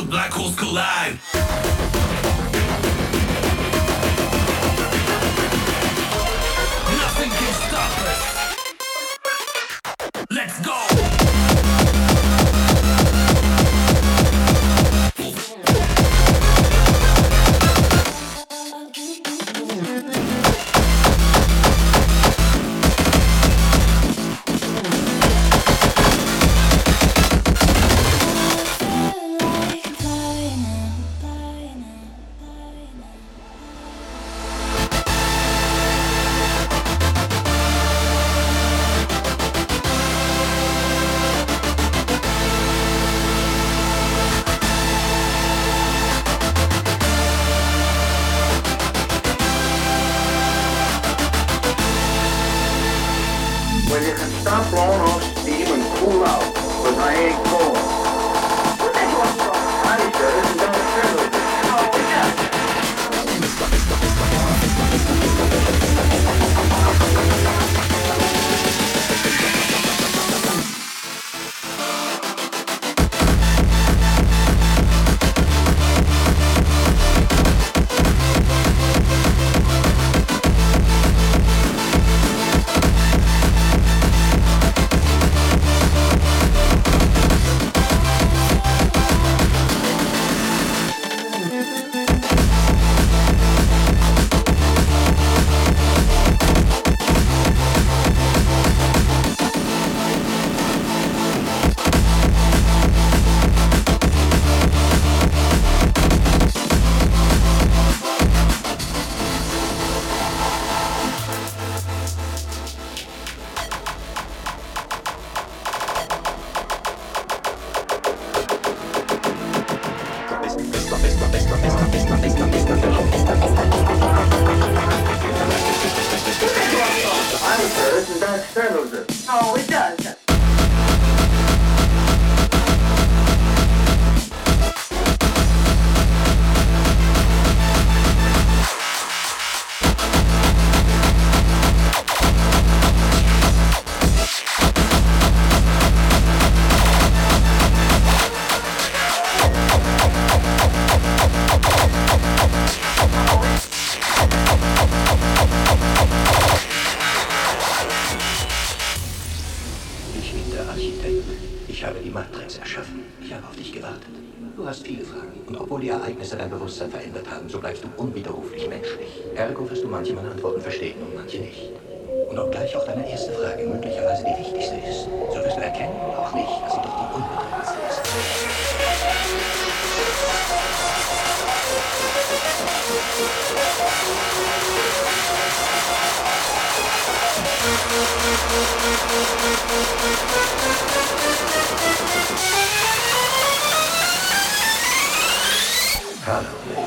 till black holes collide. obwohl die Ereignisse dein Bewusstsein verändert haben, so bleibst du unwiderruflich menschlich. Ergo wirst du manche meiner Antworten verstehen und manche nicht. Und obgleich auch deine erste Frage möglicherweise die wichtigste ist, so wirst du erkennen und auch nicht, dass sie doch die unbedeutendste ist. Musik Chicago.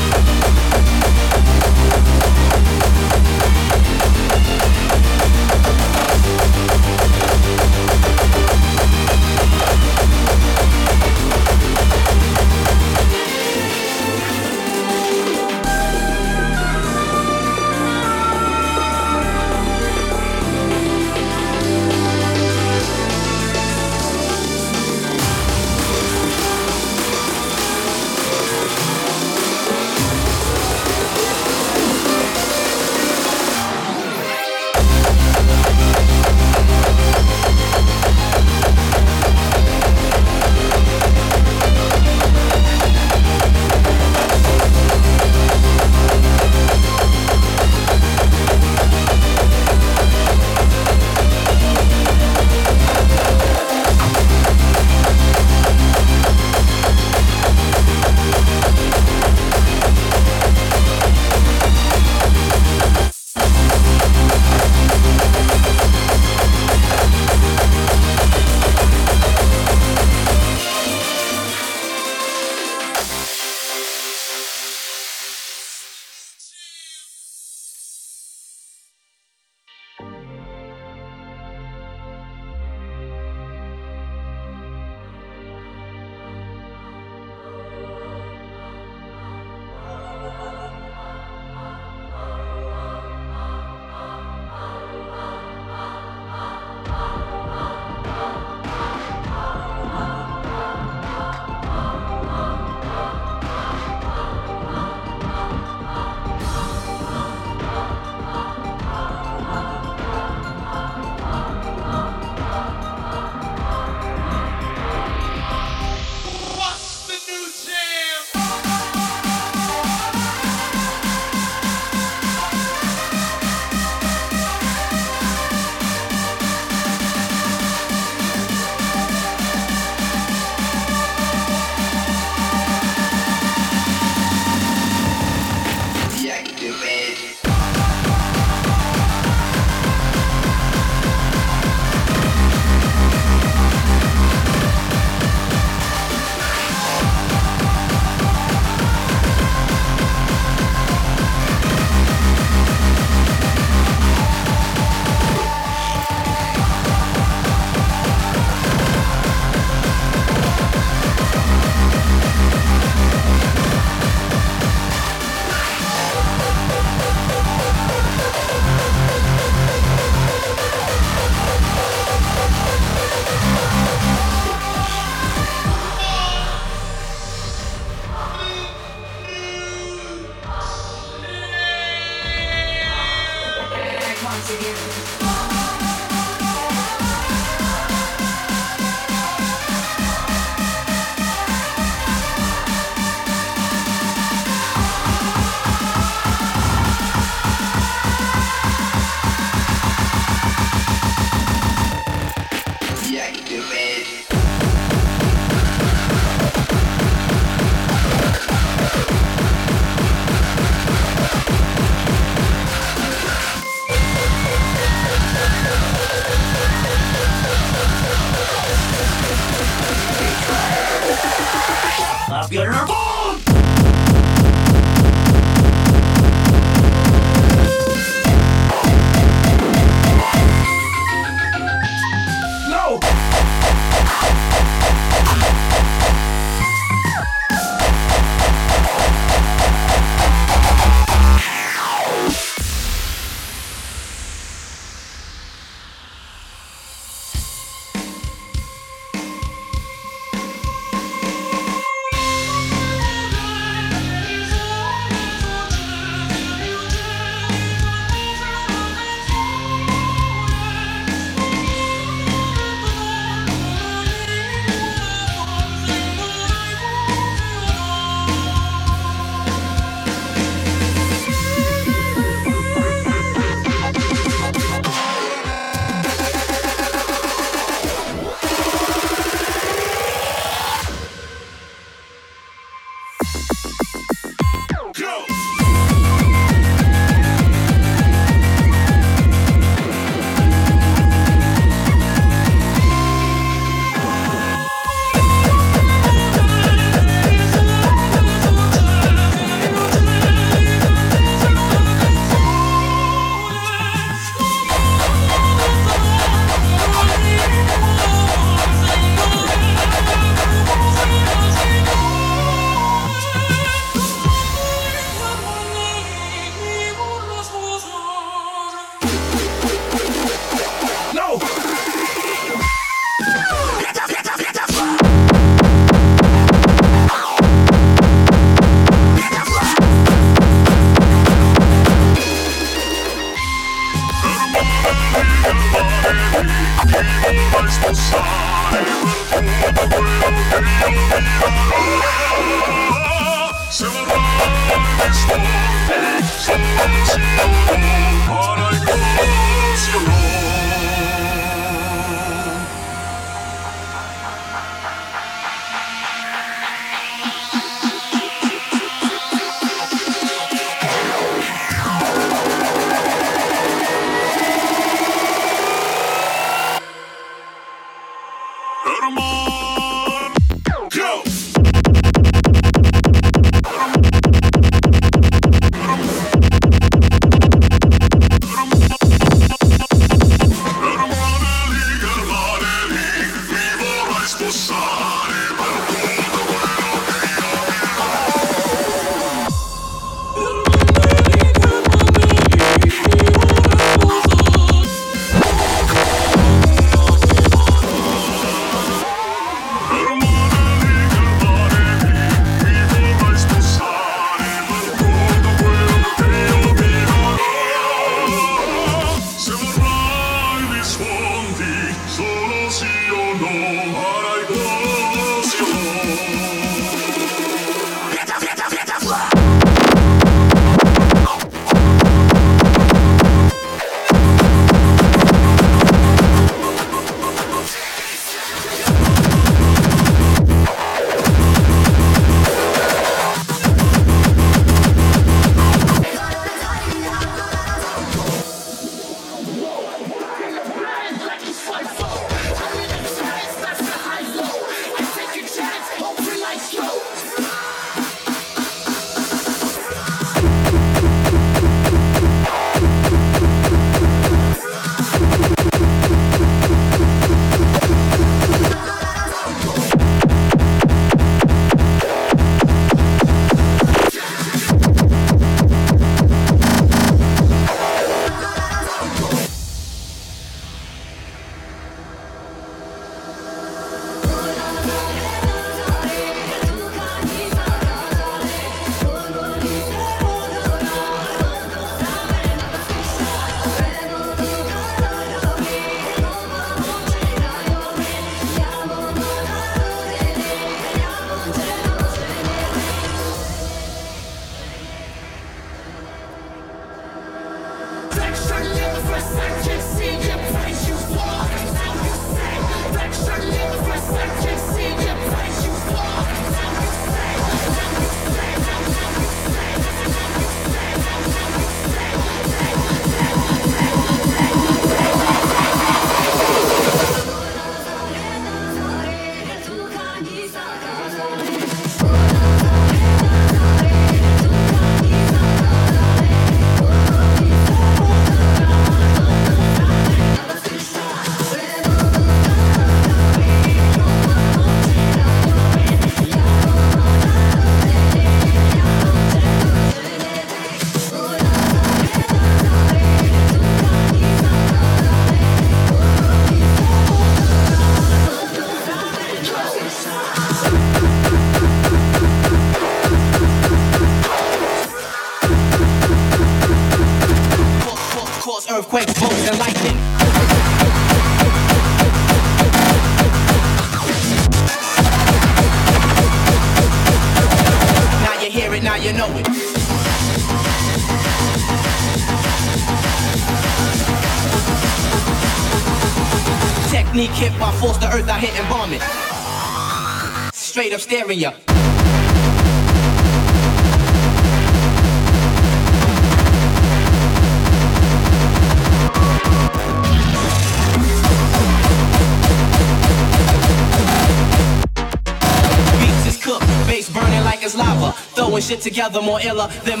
Together more iller than.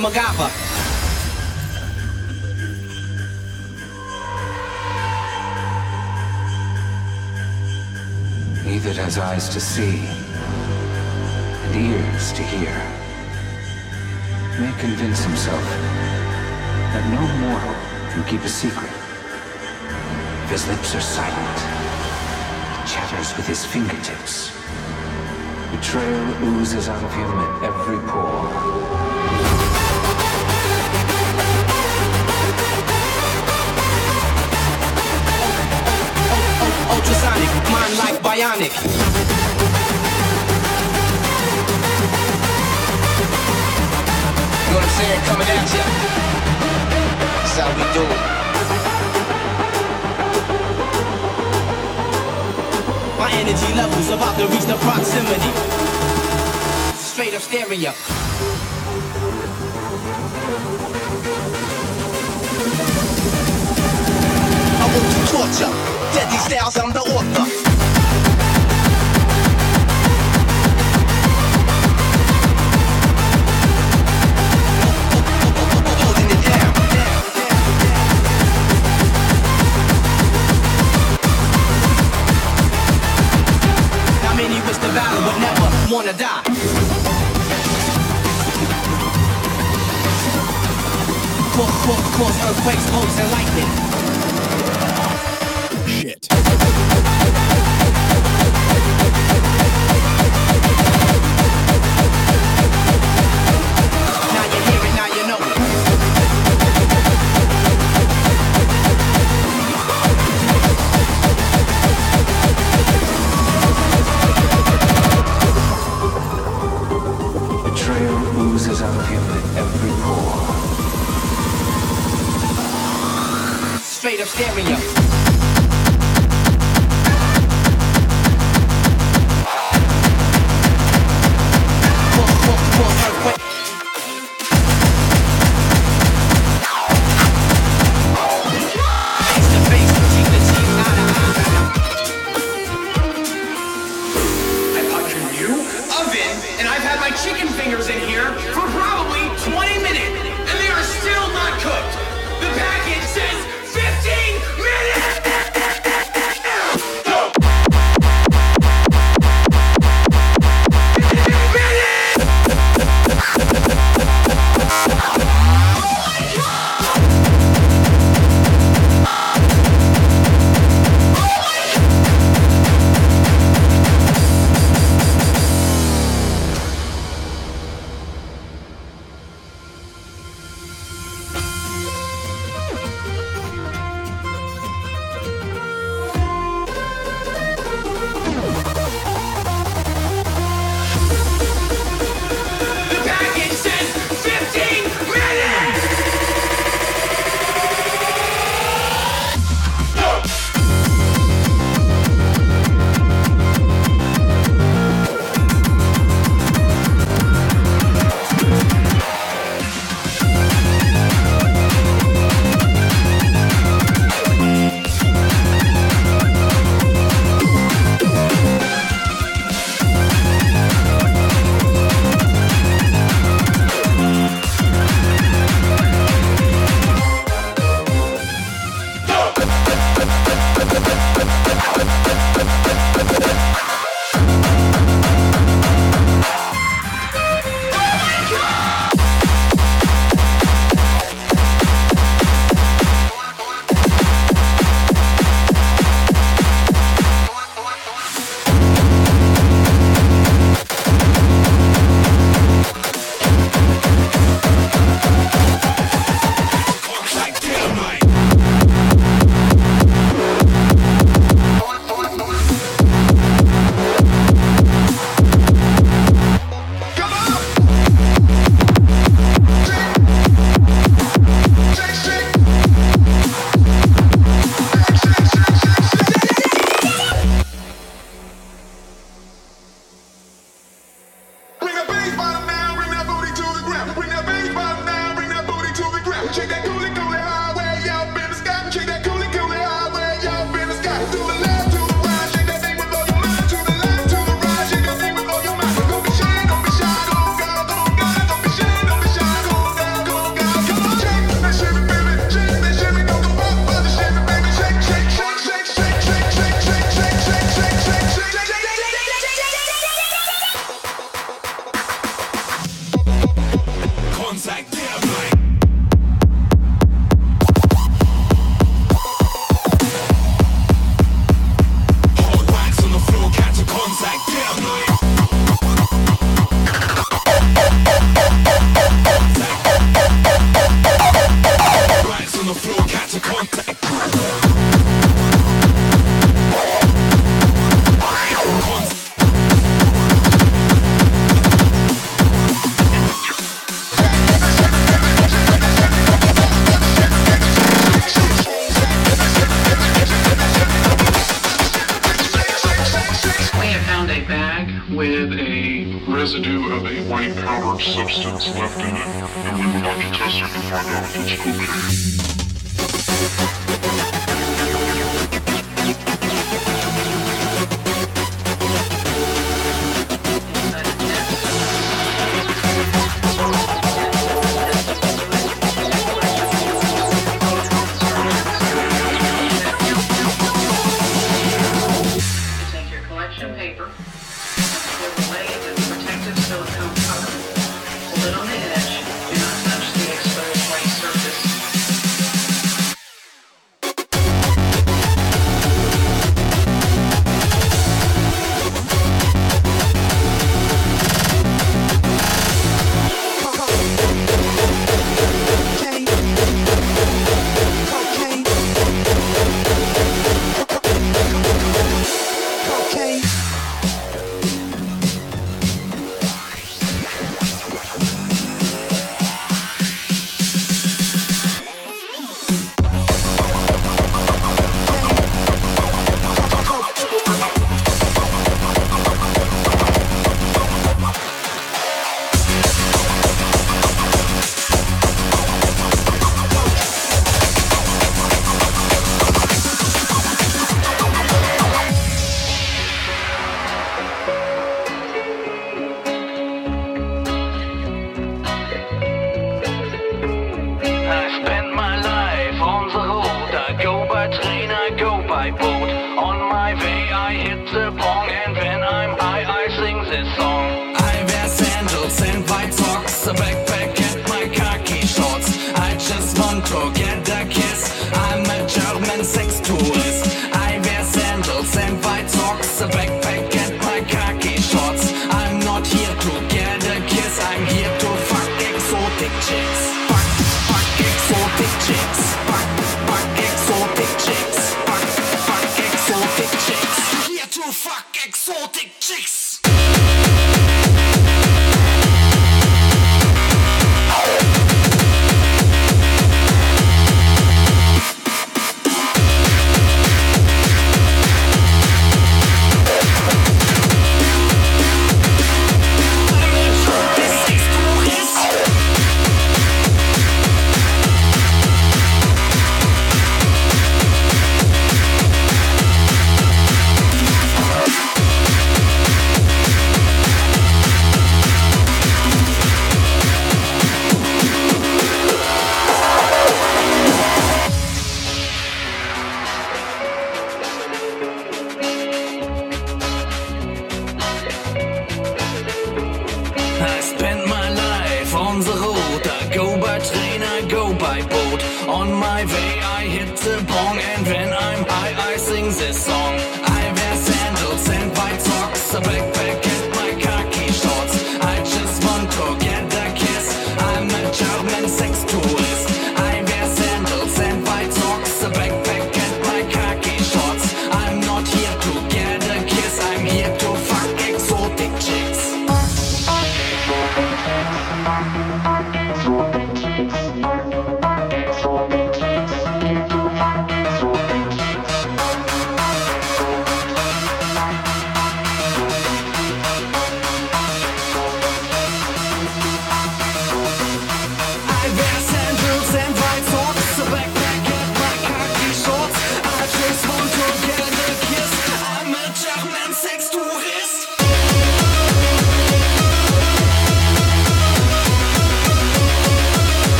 He that has eyes to see and ears to hear may convince himself that no mortal can keep a secret. If his lips are silent, he chatters with his fingertips. Betrayal oozes out of him at every pore. Ultrasonic, mind like bionic. You know what I'm saying? Coming at ya. That's how we do it. Energy levels about to reach the proximity. Straight up staring ya. I want to torture. Deadly styles, I'm the author. Cause, earthquakes, bolts, and lightning.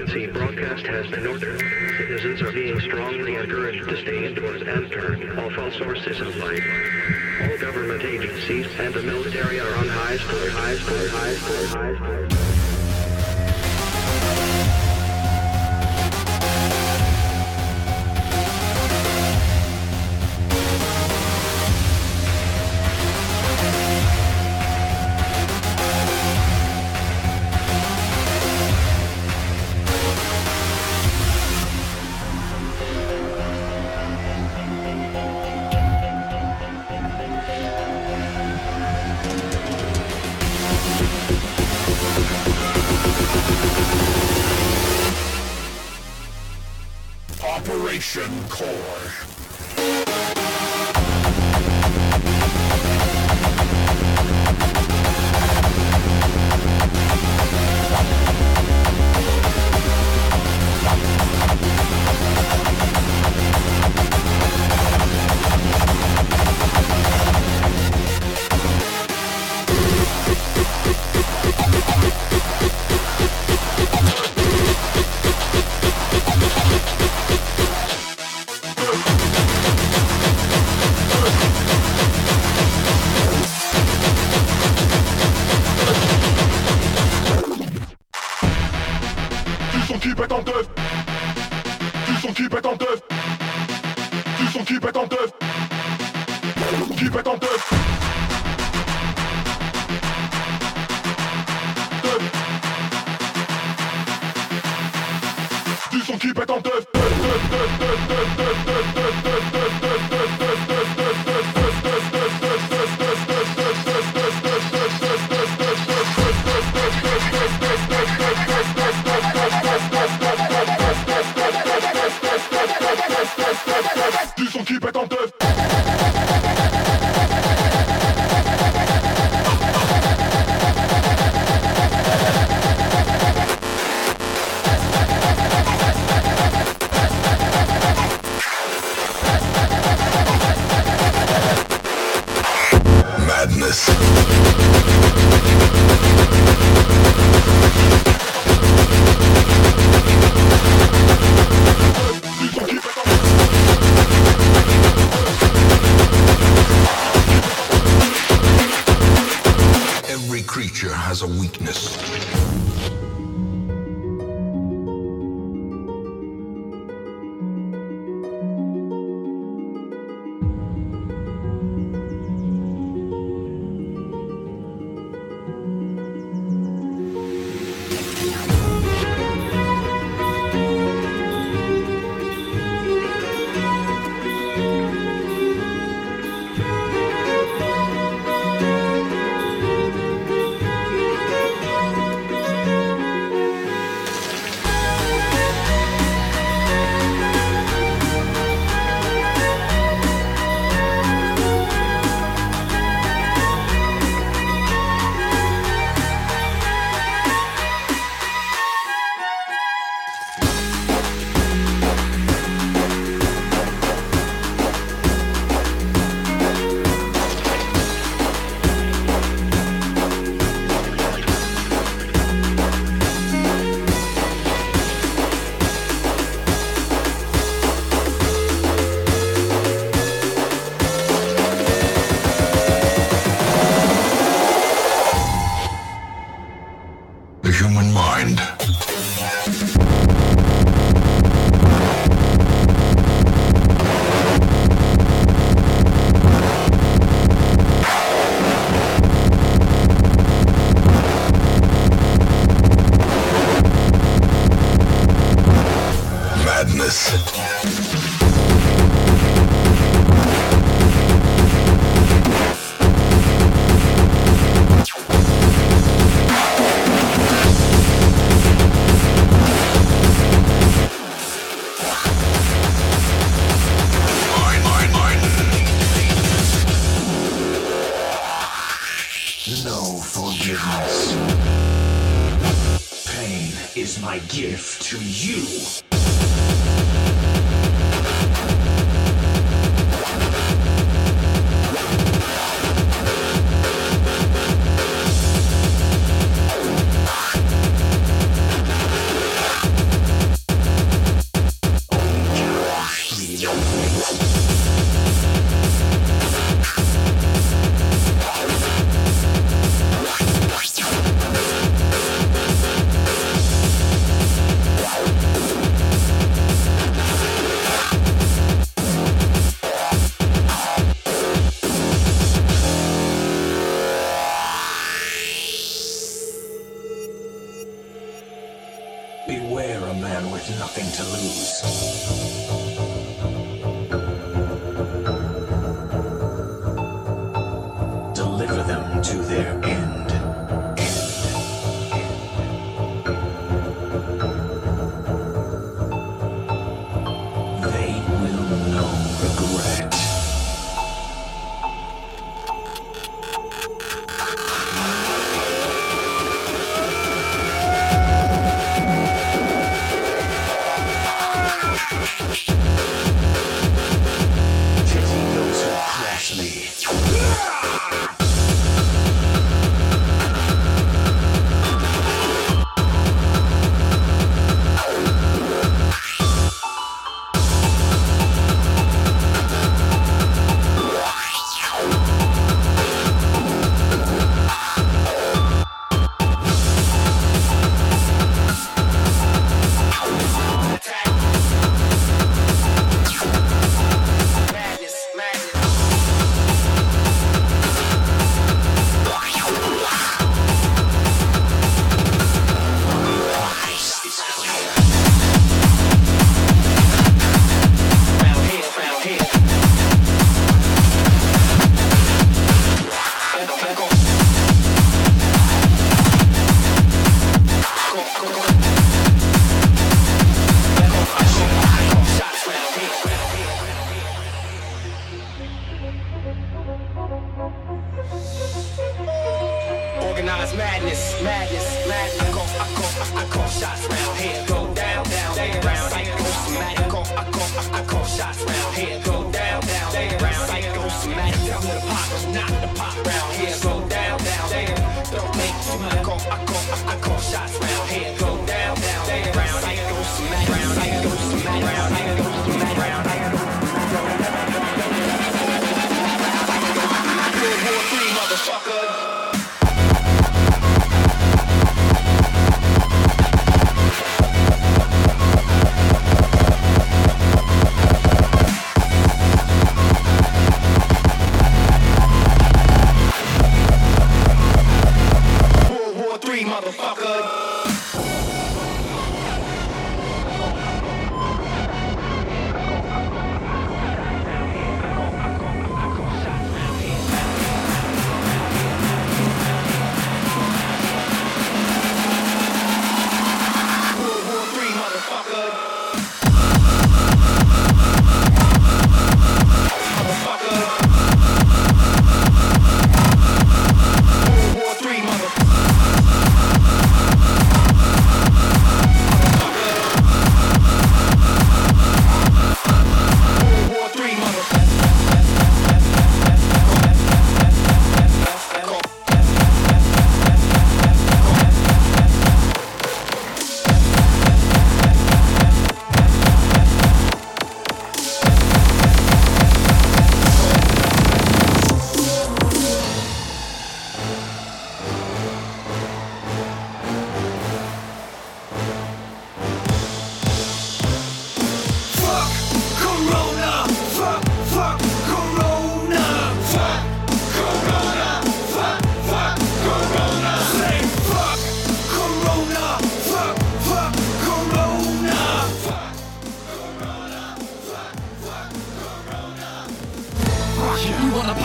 Emergency broadcast has been ordered. Citizens are being strongly encouraged to stay indoors and turn off all sources of light. All government agencies and the military Operation Core.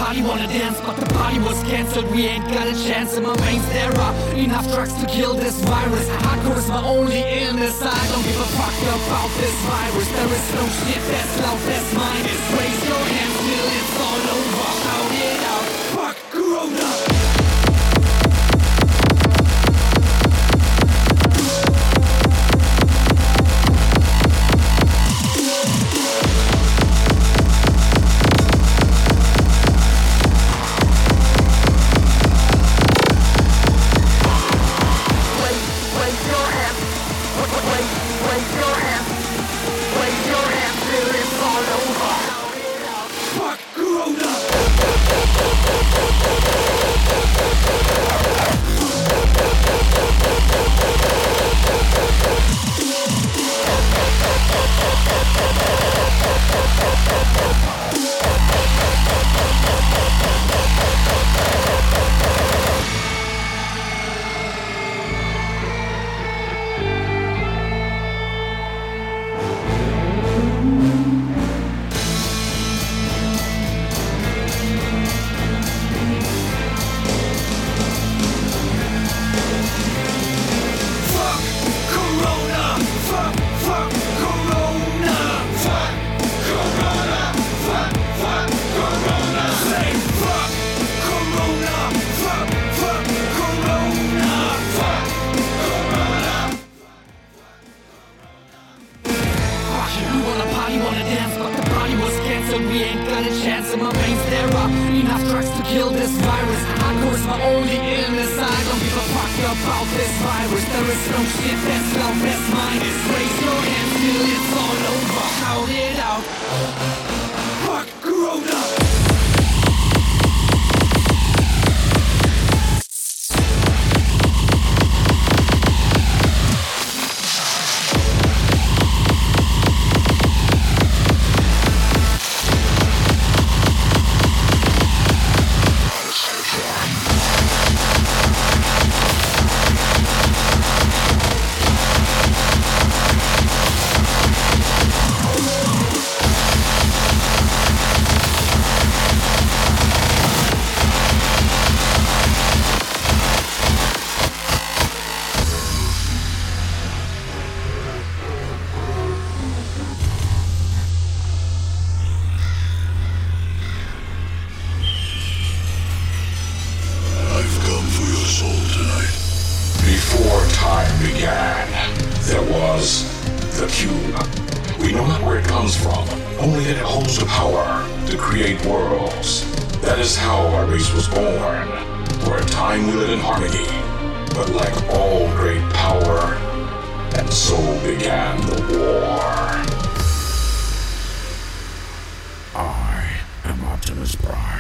party wanna dance, but the party was cancelled. We ain't got a chance in my veins. There are enough drugs to kill this virus. Hardcore is my only illness. I don't give a fuck about this virus. There is no shit that's loud, that's mine. Raise your hands till it's all over. Cube. We know not where it comes from, only that it holds the power to create worlds. That is how our race was born. For a time we lived in harmony, but like all great power, and so began the war. I am Optimus Prime.